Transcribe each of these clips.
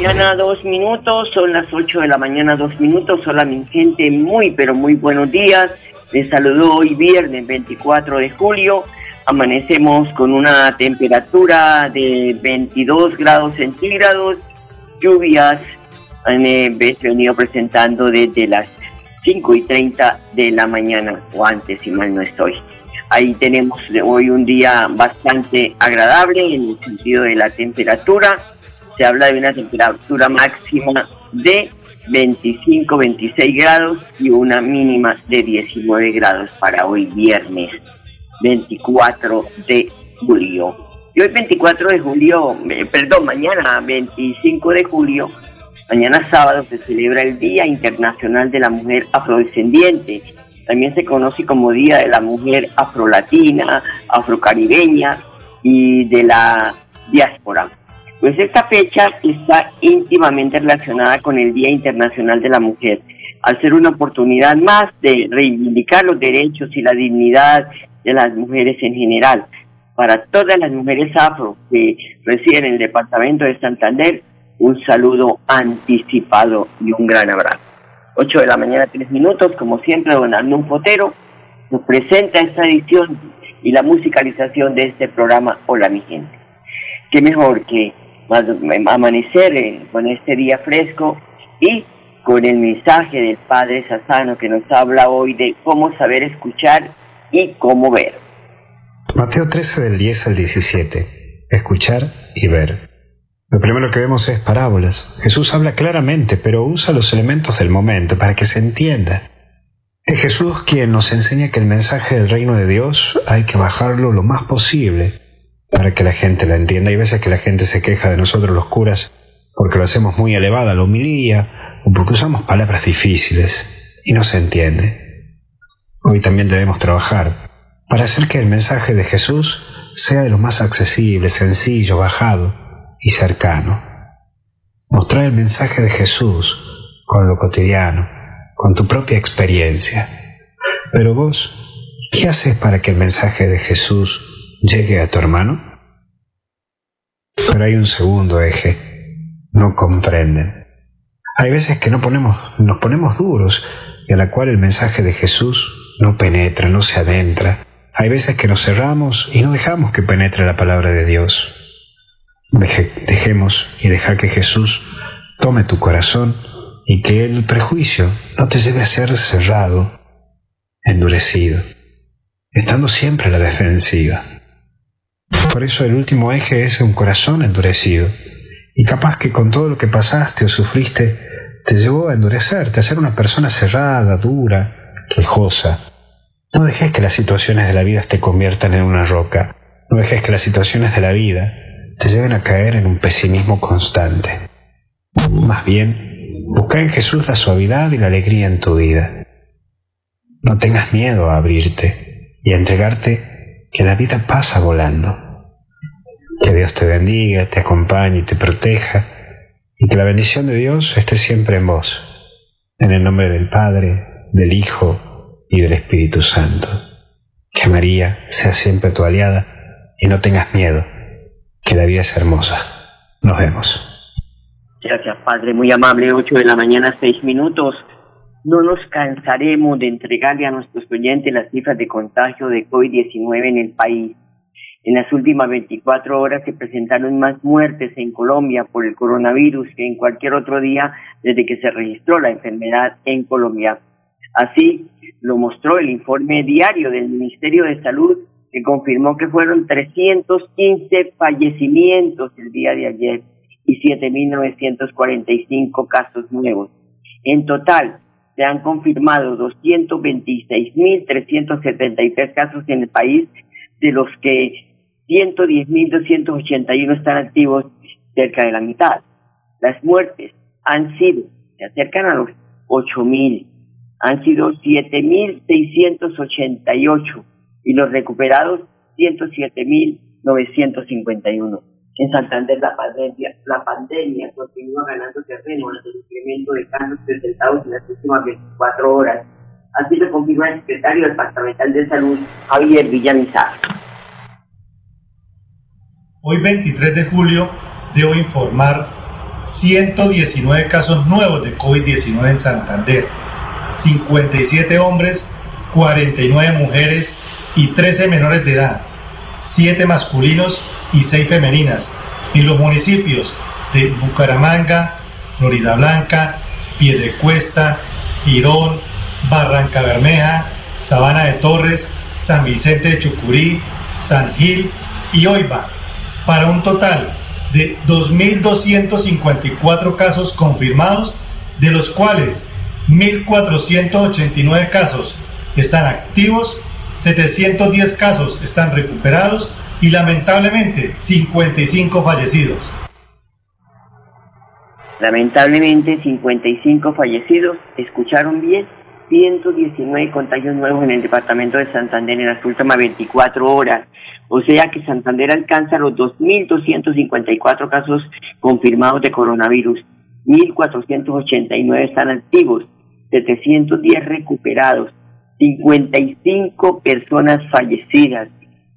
mañana, dos minutos, son las 8 de la mañana, dos minutos. Hola, mi gente, muy, pero muy buenos días. Les saludo hoy viernes 24 de julio. Amanecemos con una temperatura de 22 grados centígrados. Lluvias han eh, venido presentando desde las 5 y 30 de la mañana, o antes, si mal no estoy. Ahí tenemos hoy un día bastante agradable en el sentido de la temperatura. Se habla de una temperatura máxima de 25, 26 grados y una mínima de 19 grados para hoy viernes 24 de julio. Y hoy 24 de julio, perdón, mañana 25 de julio, mañana sábado se celebra el Día Internacional de la Mujer Afrodescendiente. También se conoce como Día de la Mujer Afrolatina, Afrocaribeña y de la diáspora. Pues esta fecha está íntimamente relacionada con el Día Internacional de la Mujer, al ser una oportunidad más de reivindicar los derechos y la dignidad de las mujeres en general. Para todas las mujeres afro que residen en el departamento de Santander, un saludo anticipado y un gran abrazo. 8 de la mañana, 3 minutos, como siempre, don Arnulfo Fotero nos presenta esta edición y la musicalización de este programa Hola mi gente. Qué mejor que amanecer con este día fresco y con el mensaje del Padre Sassano que nos habla hoy de cómo saber escuchar y cómo ver. Mateo 13 del 10 al 17. Escuchar y ver. Lo primero que vemos es parábolas. Jesús habla claramente, pero usa los elementos del momento para que se entienda. Es Jesús quien nos enseña que el mensaje del reino de Dios hay que bajarlo lo más posible para que la gente la entienda. Hay veces que la gente se queja de nosotros los curas porque lo hacemos muy elevada la homilía o porque usamos palabras difíciles y no se entiende. Hoy también debemos trabajar para hacer que el mensaje de Jesús sea de lo más accesible, sencillo, bajado y cercano. Mostrar el mensaje de Jesús con lo cotidiano, con tu propia experiencia. Pero vos, ¿qué haces para que el mensaje de Jesús llegue a tu hermano? Pero hay un segundo eje, no comprenden. Hay veces que no ponemos, nos ponemos duros y a la cual el mensaje de Jesús no penetra, no se adentra. Hay veces que nos cerramos y no dejamos que penetre la palabra de Dios. Deje- dejemos y deja que Jesús tome tu corazón y que el prejuicio no te lleve a ser cerrado, endurecido, estando siempre a la defensiva. Por eso el último eje es un corazón endurecido. Y capaz que con todo lo que pasaste o sufriste te llevó a endurecerte, a ser una persona cerrada, dura, quejosa. No dejes que las situaciones de la vida te conviertan en una roca. No dejes que las situaciones de la vida te lleven a caer en un pesimismo constante. Más bien, busca en Jesús la suavidad y la alegría en tu vida. No tengas miedo a abrirte y a entregarte que la vida pasa volando. Que Dios te bendiga, te acompañe y te proteja y que la bendición de Dios esté siempre en vos. En el nombre del Padre, del Hijo y del Espíritu Santo. Que María sea siempre tu aliada y no tengas miedo, que la vida es hermosa. Nos vemos. Gracias, Padre. Muy amable. 8 de la mañana, 6 minutos. No nos cansaremos de entregarle a nuestros oyentes las cifras de contagio de COVID-19 en el país. En las últimas 24 horas se presentaron más muertes en Colombia por el coronavirus que en cualquier otro día desde que se registró la enfermedad en Colombia. Así lo mostró el informe diario del Ministerio de Salud que confirmó que fueron 315 fallecimientos el día de ayer y 7.945 casos nuevos. En total, se han confirmado 226.373 casos en el país, de los que 110.281 están activos, cerca de la mitad. Las muertes han sido, se acercan a los 8.000, han sido 7.688 y los recuperados 107.951. En Santander la pandemia, la pandemia continúa ganando terreno ante el incremento de casos presentados en las últimas 24 horas. Así lo confirma el secretario departamental de salud, Javier Villamizar. Hoy 23 de julio debo informar 119 casos nuevos de COVID-19 en Santander, 57 hombres, 49 mujeres y 13 menores de edad, 7 masculinos y 6 femeninas, en los municipios de Bucaramanga, Florida Blanca, Piedecuesta, Girón, Barranca Bermeja, Sabana de Torres, San Vicente de Chucurí, San Gil y Oiva, para un total de 2.254 casos confirmados, de los cuales 1.489 casos están activos, 710 casos están recuperados y lamentablemente 55 fallecidos. Lamentablemente 55 fallecidos, ¿escucharon bien? 119 contagios nuevos en el departamento de Santander en las últimas 24 horas. O sea que Santander alcanza los 2.254 casos confirmados de coronavirus. 1.489 están activos, 710 recuperados, 55 personas fallecidas.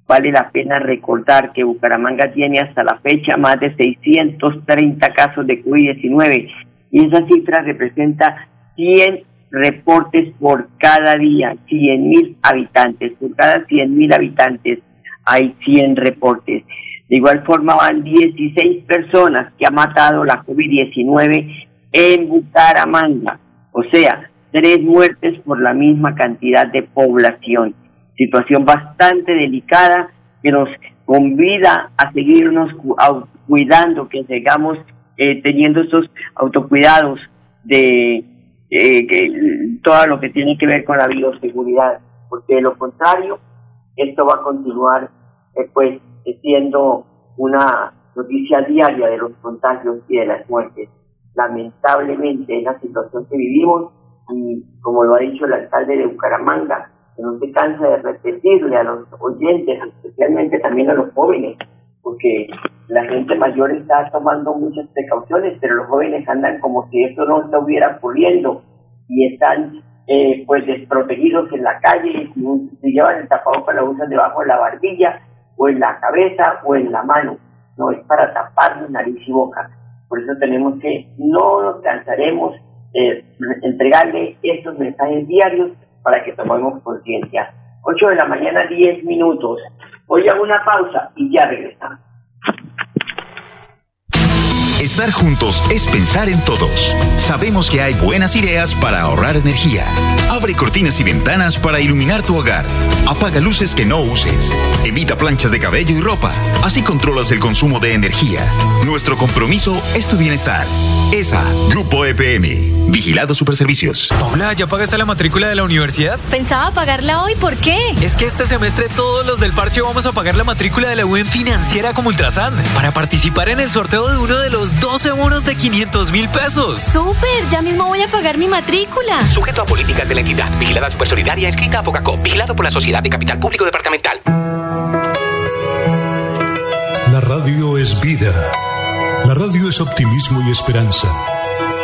Vale la pena recordar que Bucaramanga tiene hasta la fecha más de 630 casos de COVID-19 y esa cifra representa 100 reportes por cada día, 100 mil habitantes. Por cada 100 mil habitantes hay 100 reportes. De igual forma van 16 personas que ha matado la COVID-19 en Bucaramanga. O sea, tres muertes por la misma cantidad de población. Situación bastante delicada que nos convida a seguirnos cuidando, que sigamos eh, teniendo estos autocuidados de eh, todo lo que tiene que ver con la bioseguridad, porque de lo contrario, esto va a continuar eh, pues siendo una noticia diaria de los contagios y de las muertes. Lamentablemente, en la situación que vivimos, y como lo ha dicho el alcalde de Bucaramanga, que no se cansa de repetirle a los oyentes, especialmente también a los jóvenes, porque la gente mayor está tomando muchas precauciones, pero los jóvenes andan como si esto no estuviera ocurriendo y están eh, pues desprotegidos en la calle, si llevan el tapabocas lo usan debajo de la barbilla o en la cabeza o en la mano, no es para tapar nariz y boca. Por eso tenemos que, no nos cansaremos eh, entregarle estos mensajes diarios para que tomemos conciencia. 8 de la mañana, 10 minutos. Voy a una pausa y ya regresamos. Estar juntos es pensar en todos. Sabemos que hay buenas ideas para ahorrar energía. Abre cortinas y ventanas para iluminar tu hogar. Apaga luces que no uses. Evita planchas de cabello y ropa. Así controlas el consumo de energía. Nuestro compromiso es tu bienestar. ESA, Grupo EPM. Vigilado Superservicios. Paula, ¿ya pagaste la matrícula de la universidad? Pensaba pagarla hoy, ¿por qué? Es que este semestre todos los del parche vamos a pagar la matrícula de la UN financiera como Ultrasan para participar en el sorteo de uno de los 12 bonos de 500 mil pesos. ¡Súper! Ya mismo voy a pagar mi matrícula. Sujeto a políticas de la entidad. Vigilada Supersolidaria, escrita a Focacop. Vigilado por la Sociedad de Capital Público Departamental. La radio es vida. La radio es optimismo y esperanza.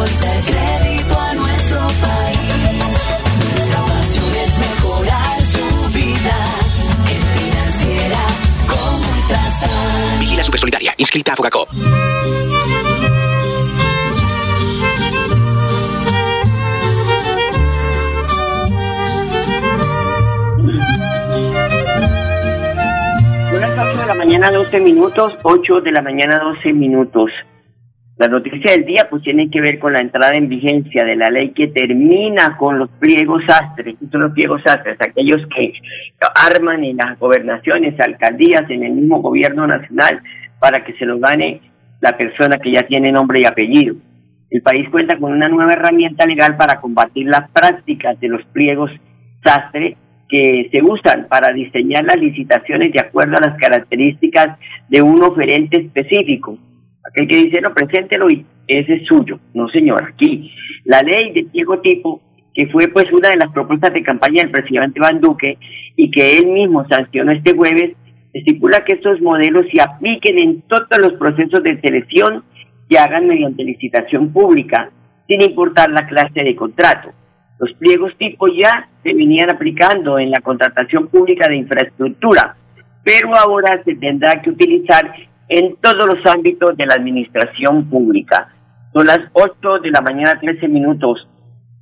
ahorro y dar crédito a nuestro país. Nuestra pasión es mejorar su vida en financiera como Ultrasan. Vigila Supersolidaria, inscrita a Fogacop. Son las 8 de la mañana 12 minutos, 8 de la mañana 12 minutos. La noticia del día pues tiene que ver con la entrada en vigencia de la ley que termina con los pliegos sastres. ¿Qué son los pliegos sastres? Aquellos que arman en las gobernaciones, alcaldías, en el mismo gobierno nacional para que se los gane la persona que ya tiene nombre y apellido. El país cuenta con una nueva herramienta legal para combatir las prácticas de los pliegos sastre que se usan para diseñar las licitaciones de acuerdo a las características de un oferente específico. Aquel que dice, no, preséntelo y ese es suyo. No, señor, aquí la ley de pliego tipo, que fue pues una de las propuestas de campaña del presidente Iván Duque y que él mismo sancionó este jueves, estipula que estos modelos se apliquen en todos los procesos de selección que hagan mediante licitación pública, sin importar la clase de contrato. Los pliegos tipo ya se venían aplicando en la contratación pública de infraestructura, pero ahora se tendrá que utilizar en todos los ámbitos de la administración pública. Son las 8 de la mañana, 13 minutos.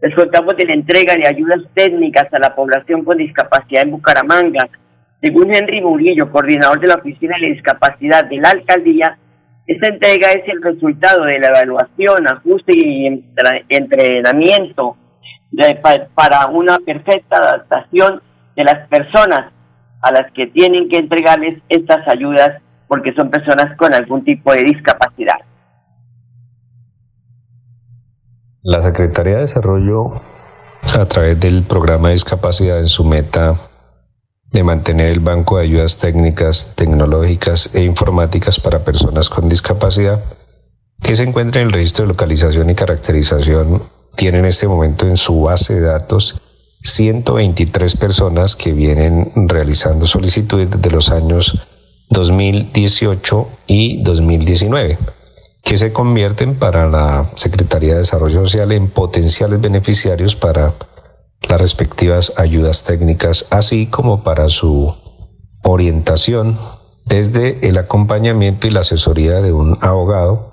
Les contamos de la entrega de ayudas técnicas a la población con discapacidad en Bucaramanga. Según Henry Murillo, coordinador de la Oficina de Discapacidad de la Alcaldía, esta entrega es el resultado de la evaluación, ajuste y entrenamiento para una perfecta adaptación de las personas a las que tienen que entregarles estas ayudas porque son personas con algún tipo de discapacidad. La Secretaría de Desarrollo, a través del programa de discapacidad en su meta de mantener el banco de ayudas técnicas, tecnológicas e informáticas para personas con discapacidad, que se encuentra en el registro de localización y caracterización, tiene en este momento en su base de datos 123 personas que vienen realizando solicitudes desde los años 2018 y 2019 que se convierten para la Secretaría de Desarrollo Social en potenciales beneficiarios para las respectivas ayudas técnicas, así como para su orientación desde el acompañamiento y la asesoría de un abogado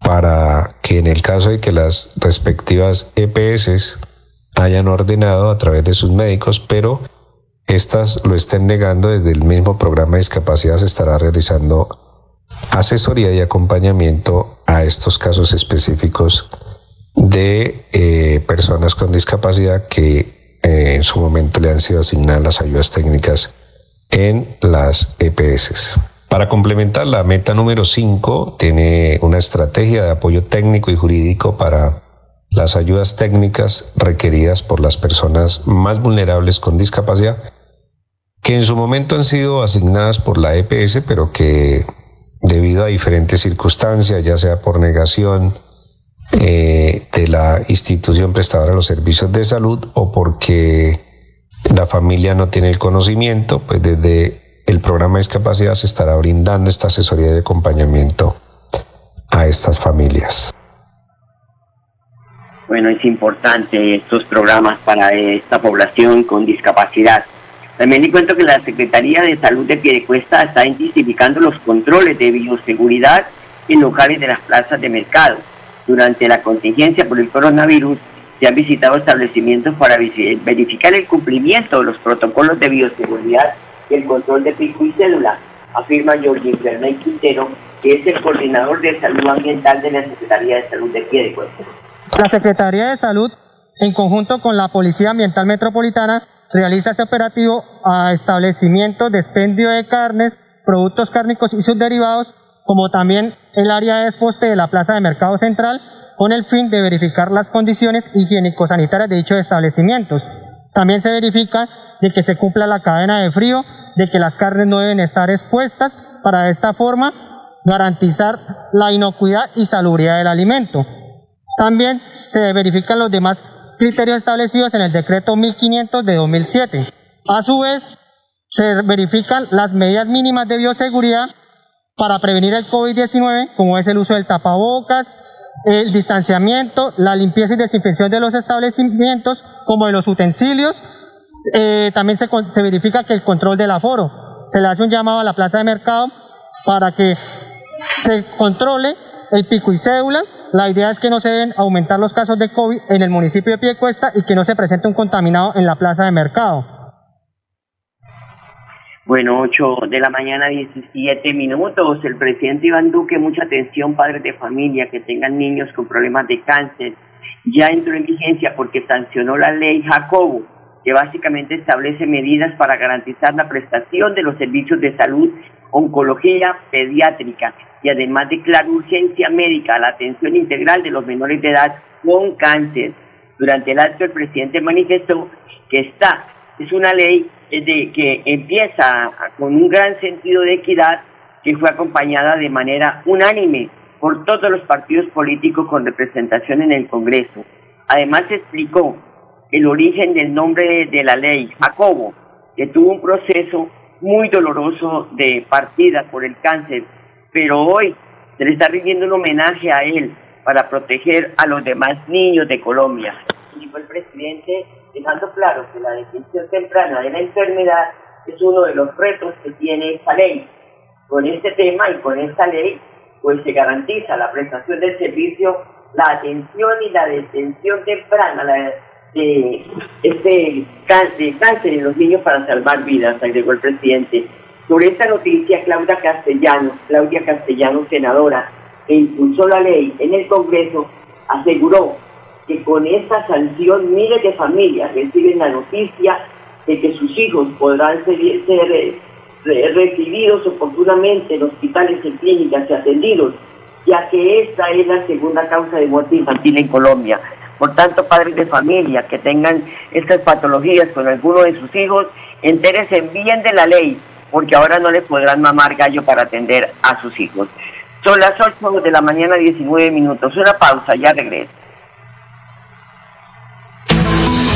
para que en el caso de que las respectivas EPS hayan ordenado a través de sus médicos, pero estas lo estén negando desde el mismo programa de discapacidad se estará realizando asesoría y acompañamiento a estos casos específicos de eh, personas con discapacidad que eh, en su momento le han sido asignadas las ayudas técnicas en las EPS. Para complementar, la meta número 5 tiene una estrategia de apoyo técnico y jurídico para las ayudas técnicas requeridas por las personas más vulnerables con discapacidad, que en su momento han sido asignadas por la EPS, pero que debido a diferentes circunstancias, ya sea por negación eh, de la institución prestadora de los servicios de salud o porque la familia no tiene el conocimiento, pues desde el programa de discapacidad se estará brindando esta asesoría de acompañamiento a estas familias. Bueno, es importante estos programas para esta población con discapacidad. También le cuento que la Secretaría de Salud de Piedecuesta está intensificando los controles de bioseguridad en locales de las plazas de mercado. Durante la contingencia por el coronavirus, se han visitado establecimientos para verificar el cumplimiento de los protocolos de bioseguridad y el control de pico y célula, afirma Jorge Fernández Quintero, que es el coordinador de salud ambiental de la Secretaría de Salud de Piedecuesta. La Secretaría de Salud, en conjunto con la Policía Ambiental Metropolitana, realiza este operativo a establecimientos de expendio de carnes, productos cárnicos y sus derivados, como también el área de desposte de la Plaza de Mercado Central, con el fin de verificar las condiciones higiénico-sanitarias de dichos establecimientos. También se verifica de que se cumpla la cadena de frío, de que las carnes no deben estar expuestas para de esta forma garantizar la inocuidad y salubridad del alimento. También se verifican los demás criterios establecidos en el decreto 1500 de 2007. A su vez, se verifican las medidas mínimas de bioseguridad para prevenir el COVID-19, como es el uso del tapabocas, el distanciamiento, la limpieza y desinfección de los establecimientos, como de los utensilios. Eh, también se, se verifica que el control del aforo. Se le hace un llamado a la plaza de mercado para que se controle el pico y cédula. La idea es que no se deben aumentar los casos de COVID en el municipio de Piecuesta y que no se presente un contaminado en la plaza de mercado. Bueno, 8 de la mañana, 17 minutos. El presidente Iván Duque, mucha atención, padres de familia que tengan niños con problemas de cáncer. Ya entró en vigencia porque sancionó la ley Jacobo, que básicamente establece medidas para garantizar la prestación de los servicios de salud, oncología pediátrica y además declara urgencia médica a la atención integral de los menores de edad con cáncer. Durante el acto, el presidente manifestó que esta es una ley de, que empieza con un gran sentido de equidad que fue acompañada de manera unánime por todos los partidos políticos con representación en el Congreso. Además explicó el origen del nombre de la ley, Jacobo, que tuvo un proceso muy doloroso de partida por el cáncer, pero hoy se le está rindiendo un homenaje a él para proteger a los demás niños de Colombia. Dijo el presidente dejando claro que la detección temprana de la enfermedad es uno de los retos que tiene esta ley. Con este tema y con esta ley, pues se garantiza la prestación del servicio, la atención y la detención temprana de este cáncer, en los niños para salvar vidas, agregó el presidente. Sobre esta noticia, Claudia Castellano, Claudia Castellano, senadora, que impulsó la ley en el Congreso, aseguró que con esta sanción miles de familias reciben la noticia de que sus hijos podrán ser, recibidos oportunamente en hospitales y clínicas y atendidos, ya que esta es la segunda causa de muerte infantil en Colombia. Por tanto, padres de familia que tengan estas patologías con alguno de sus hijos, entérense bien de la ley, porque ahora no les podrán mamar gallo para atender a sus hijos. Son las 8 de la mañana, 19 minutos. Una pausa, ya regreso.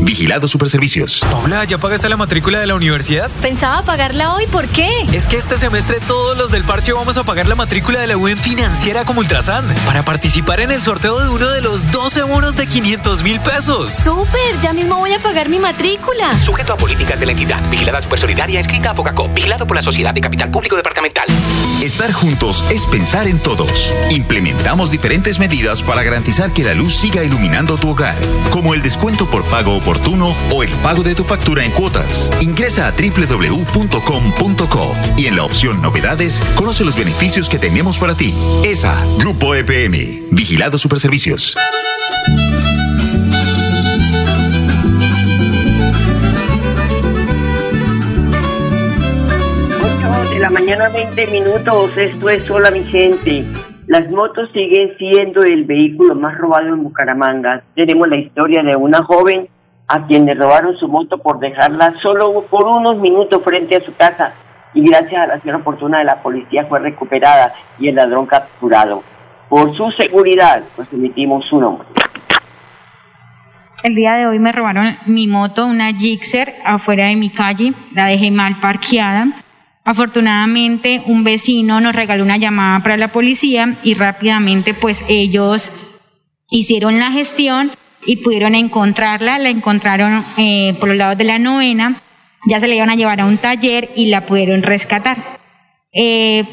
Vigilado Superservicios. Paula, ¿ya pagaste la matrícula de la universidad? Pensaba pagarla hoy, ¿por qué? Es que este semestre todos los del parche vamos a pagar la matrícula de la UN financiera como Ultrasan para participar en el sorteo de uno de los 12 bonos de 500 mil pesos. ¡Súper! Ya mismo voy a pagar mi matrícula. Sujeto a políticas de la entidad. Vigilada Supersolidaria, escrita a Focacop. Vigilado por la Sociedad de Capital Público Departamental. Estar juntos es pensar en todos. Implementamos diferentes medidas para garantizar que la luz siga iluminando tu hogar, como el descuento por pago o el pago de tu factura en cuotas. Ingresa a www.com.co y en la opción Novedades conoce los beneficios que tenemos para ti. ESA, Grupo EPM, Vigilado Superservicios. de la mañana 20 minutos, esto es Hola mi gente. Las motos siguen siendo el vehículo más robado en Bucaramanga. Tenemos la historia de una joven a quien robaron su moto por dejarla solo por unos minutos frente a su casa y gracias a la acción oportuna de la policía fue recuperada y el ladrón capturado. Por su seguridad, pues emitimos su nombre. El día de hoy me robaron mi moto, una Gixxer, afuera de mi calle, la dejé mal parqueada. Afortunadamente un vecino nos regaló una llamada para la policía y rápidamente pues ellos hicieron la gestión y pudieron encontrarla, la encontraron eh, por los lados de la novena, ya se la iban a llevar a un taller y la pudieron rescatar. Eh,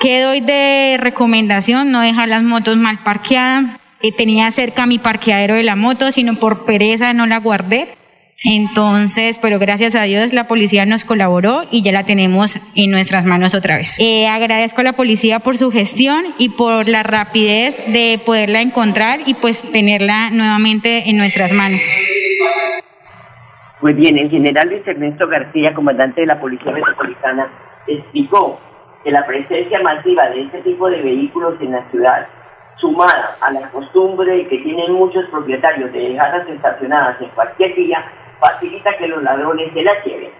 ¿Qué doy de recomendación? No dejar las motos mal parqueadas. Eh, tenía cerca mi parqueadero de la moto, sino por pereza no la guardé. Entonces, pero gracias a Dios la policía nos colaboró y ya la tenemos en nuestras manos otra vez. Eh, agradezco a la policía por su gestión y por la rapidez de poderla encontrar y pues tenerla nuevamente en nuestras manos. Pues bien, el general Luis Ernesto García, comandante de la Policía Metropolitana, explicó que la presencia masiva de este tipo de vehículos en la ciudad, sumada a la costumbre que tienen muchos propietarios de dejarlas estacionadas en cualquier día, facilita que los ladrones se las lleven.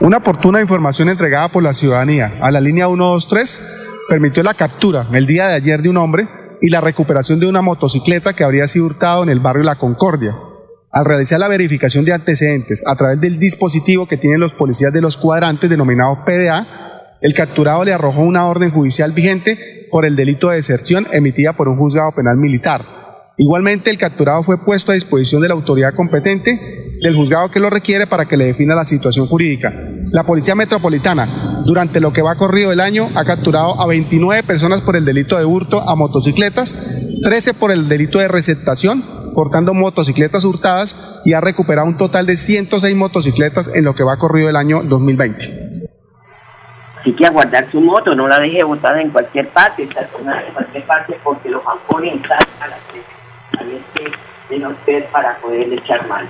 Una oportuna información entregada por la ciudadanía a la línea 123 permitió la captura el día de ayer de un hombre y la recuperación de una motocicleta que habría sido hurtado en el barrio La Concordia. Al realizar la verificación de antecedentes a través del dispositivo que tienen los policías de los cuadrantes denominado PDA, el capturado le arrojó una orden judicial vigente por el delito de deserción emitida por un juzgado penal militar. Igualmente, el capturado fue puesto a disposición de la autoridad competente del juzgado que lo requiere para que le defina la situación jurídica. La Policía Metropolitana, durante lo que va corrido el año, ha capturado a 29 personas por el delito de hurto a motocicletas, 13 por el delito de receptación, portando motocicletas hurtadas y ha recuperado un total de 106 motocicletas en lo que va corrido el año 2020. Así que aguardar su moto, no la deje botada en cualquier parte, en cualquier parte, porque los están a las no ser para poder echar mal.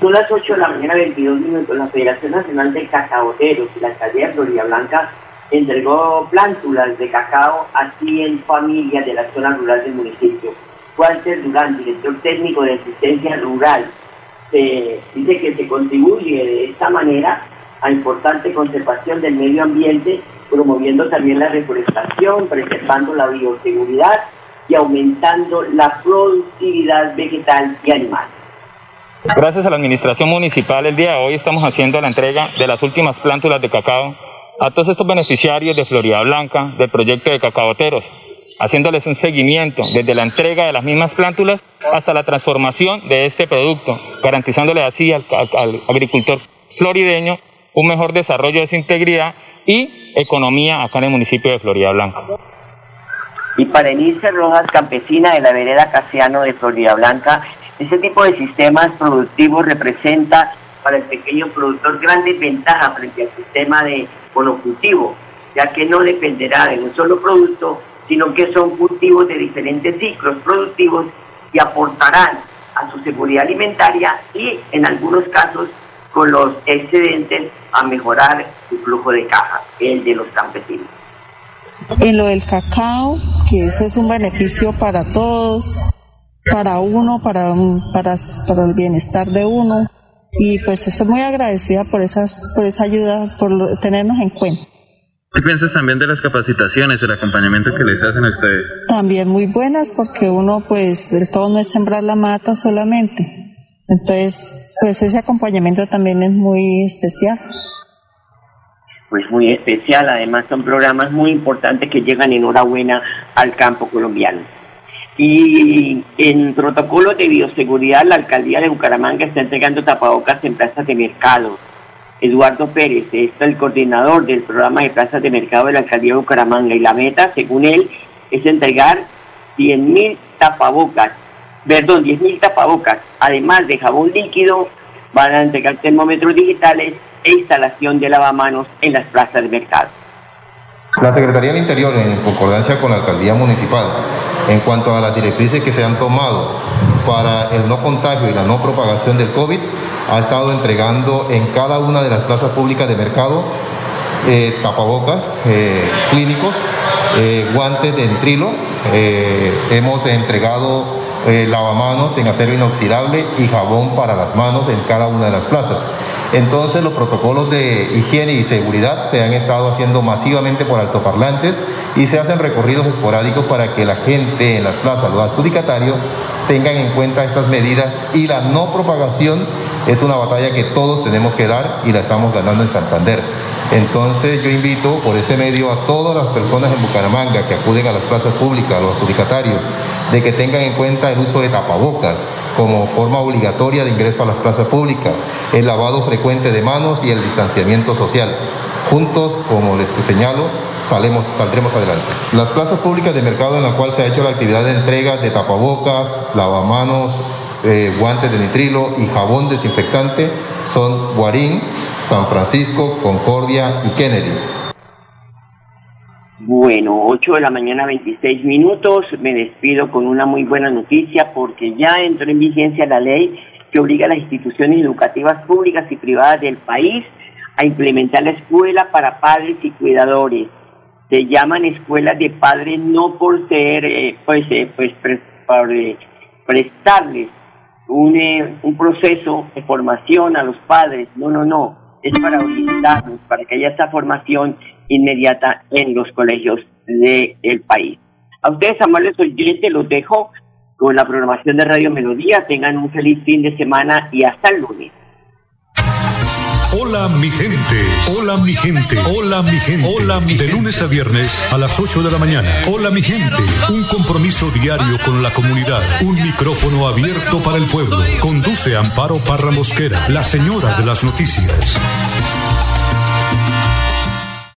Son las 8 de la mañana, 22 minutos. La Federación Nacional de Cacaoteros y la Alcaldía de Florida Blanca entregó plántulas de cacao a 100 familias de la zona rural del municipio. Walter Durán, director técnico de asistencia rural, se dice que se contribuye de esta manera a importante conservación del medio ambiente, promoviendo también la reforestación, preservando la bioseguridad y aumentando la productividad vegetal y animal. Gracias a la Administración Municipal, el día de hoy estamos haciendo la entrega de las últimas plántulas de cacao a todos estos beneficiarios de Florida Blanca del proyecto de cacaoteros, haciéndoles un seguimiento desde la entrega de las mismas plántulas hasta la transformación de este producto, garantizándole así al, agricultor florideño un mejor desarrollo de su integridad y economía acá en el municipio de Florida Blanca. Y para Enilce Rojas, campesina de la vereda Casiano de Florida Blanca, este tipo de sistemas productivos representa para el pequeño productor grandes ventajas frente al sistema de monocultivo, ya que no dependerá de un solo producto, sino que son cultivos de diferentes ciclos productivos y aportarán a su seguridad alimentaria y en algunos casos con los excedentes a mejorar su flujo de caja, el de los campesinos. En lo del cacao, que eso es un beneficio para todos, para uno, para, para, para el bienestar de uno. Y pues estoy muy agradecida por, esas, por esa ayuda, por tenernos en cuenta. ¿Qué piensas también de las capacitaciones, el acompañamiento que les hacen a ustedes? También muy buenas porque uno pues del todo no es sembrar la mata solamente. Entonces, pues ese acompañamiento también es muy especial. Pues muy especial, además son programas muy importantes que llegan enhorabuena al campo colombiano. Y en protocolos de bioseguridad, la alcaldía de Bucaramanga está entregando tapabocas en plazas de mercado. Eduardo Pérez es el coordinador del programa de plazas de mercado de la alcaldía de Bucaramanga y la meta, según él, es entregar 100.000 tapabocas perdón, 10.000 tapabocas, además de jabón líquido, van a entregar termómetros digitales e instalación de lavamanos en las plazas de mercado. La Secretaría del Interior, en concordancia con la Alcaldía Municipal, en cuanto a las directrices que se han tomado para el no contagio y la no propagación del COVID, ha estado entregando en cada una de las plazas públicas de mercado eh, tapabocas eh, clínicos, eh, guantes de entrilo, hemos entregado eh, lavamanos en acero inoxidable y jabón para las manos en cada una de las plazas. Entonces los protocolos de higiene y seguridad se han estado haciendo masivamente por altoparlantes y se hacen recorridos esporádicos para que la gente en las plazas, los adjudicatarios, tengan en cuenta estas medidas y la no propagación es una batalla que todos tenemos que dar y la estamos ganando en Santander. Entonces yo invito por este medio a todas las personas en Bucaramanga que acuden a las plazas públicas, a los adjudicatarios, de que tengan en cuenta el uso de tapabocas como forma obligatoria de ingreso a las plazas públicas, el lavado frecuente de manos y el distanciamiento social. Juntos, como les señalo, saldremos adelante. Las plazas públicas de mercado en la cual se ha hecho la actividad de entrega de tapabocas, lavamanos, eh, guantes de nitrilo y jabón desinfectante son Guarín, San Francisco, Concordia y Kennedy. Bueno, 8 de la mañana 26 minutos. Me despido con una muy buena noticia porque ya entró en vigencia la ley que obliga a las instituciones educativas públicas y privadas del país a implementar la escuela para padres y cuidadores. Se llaman escuelas de padres no por ser, eh, pues, eh, pues por eh, prestarles un, un proceso de formación a los padres. No, no, no. Es para orientarlos, para que haya esa formación inmediata en los colegios del país. A ustedes, amables oyentes, los dejo con la programación de Radio Melodía. Tengan un feliz fin de semana y hasta el lunes. Hola mi gente, hola mi gente, hola mi gente. Hola mi De lunes a viernes a las 8 de la mañana. Hola mi gente, un compromiso diario con la comunidad, un micrófono abierto para el pueblo. Conduce Amparo Parra Mosquera, la señora de las noticias.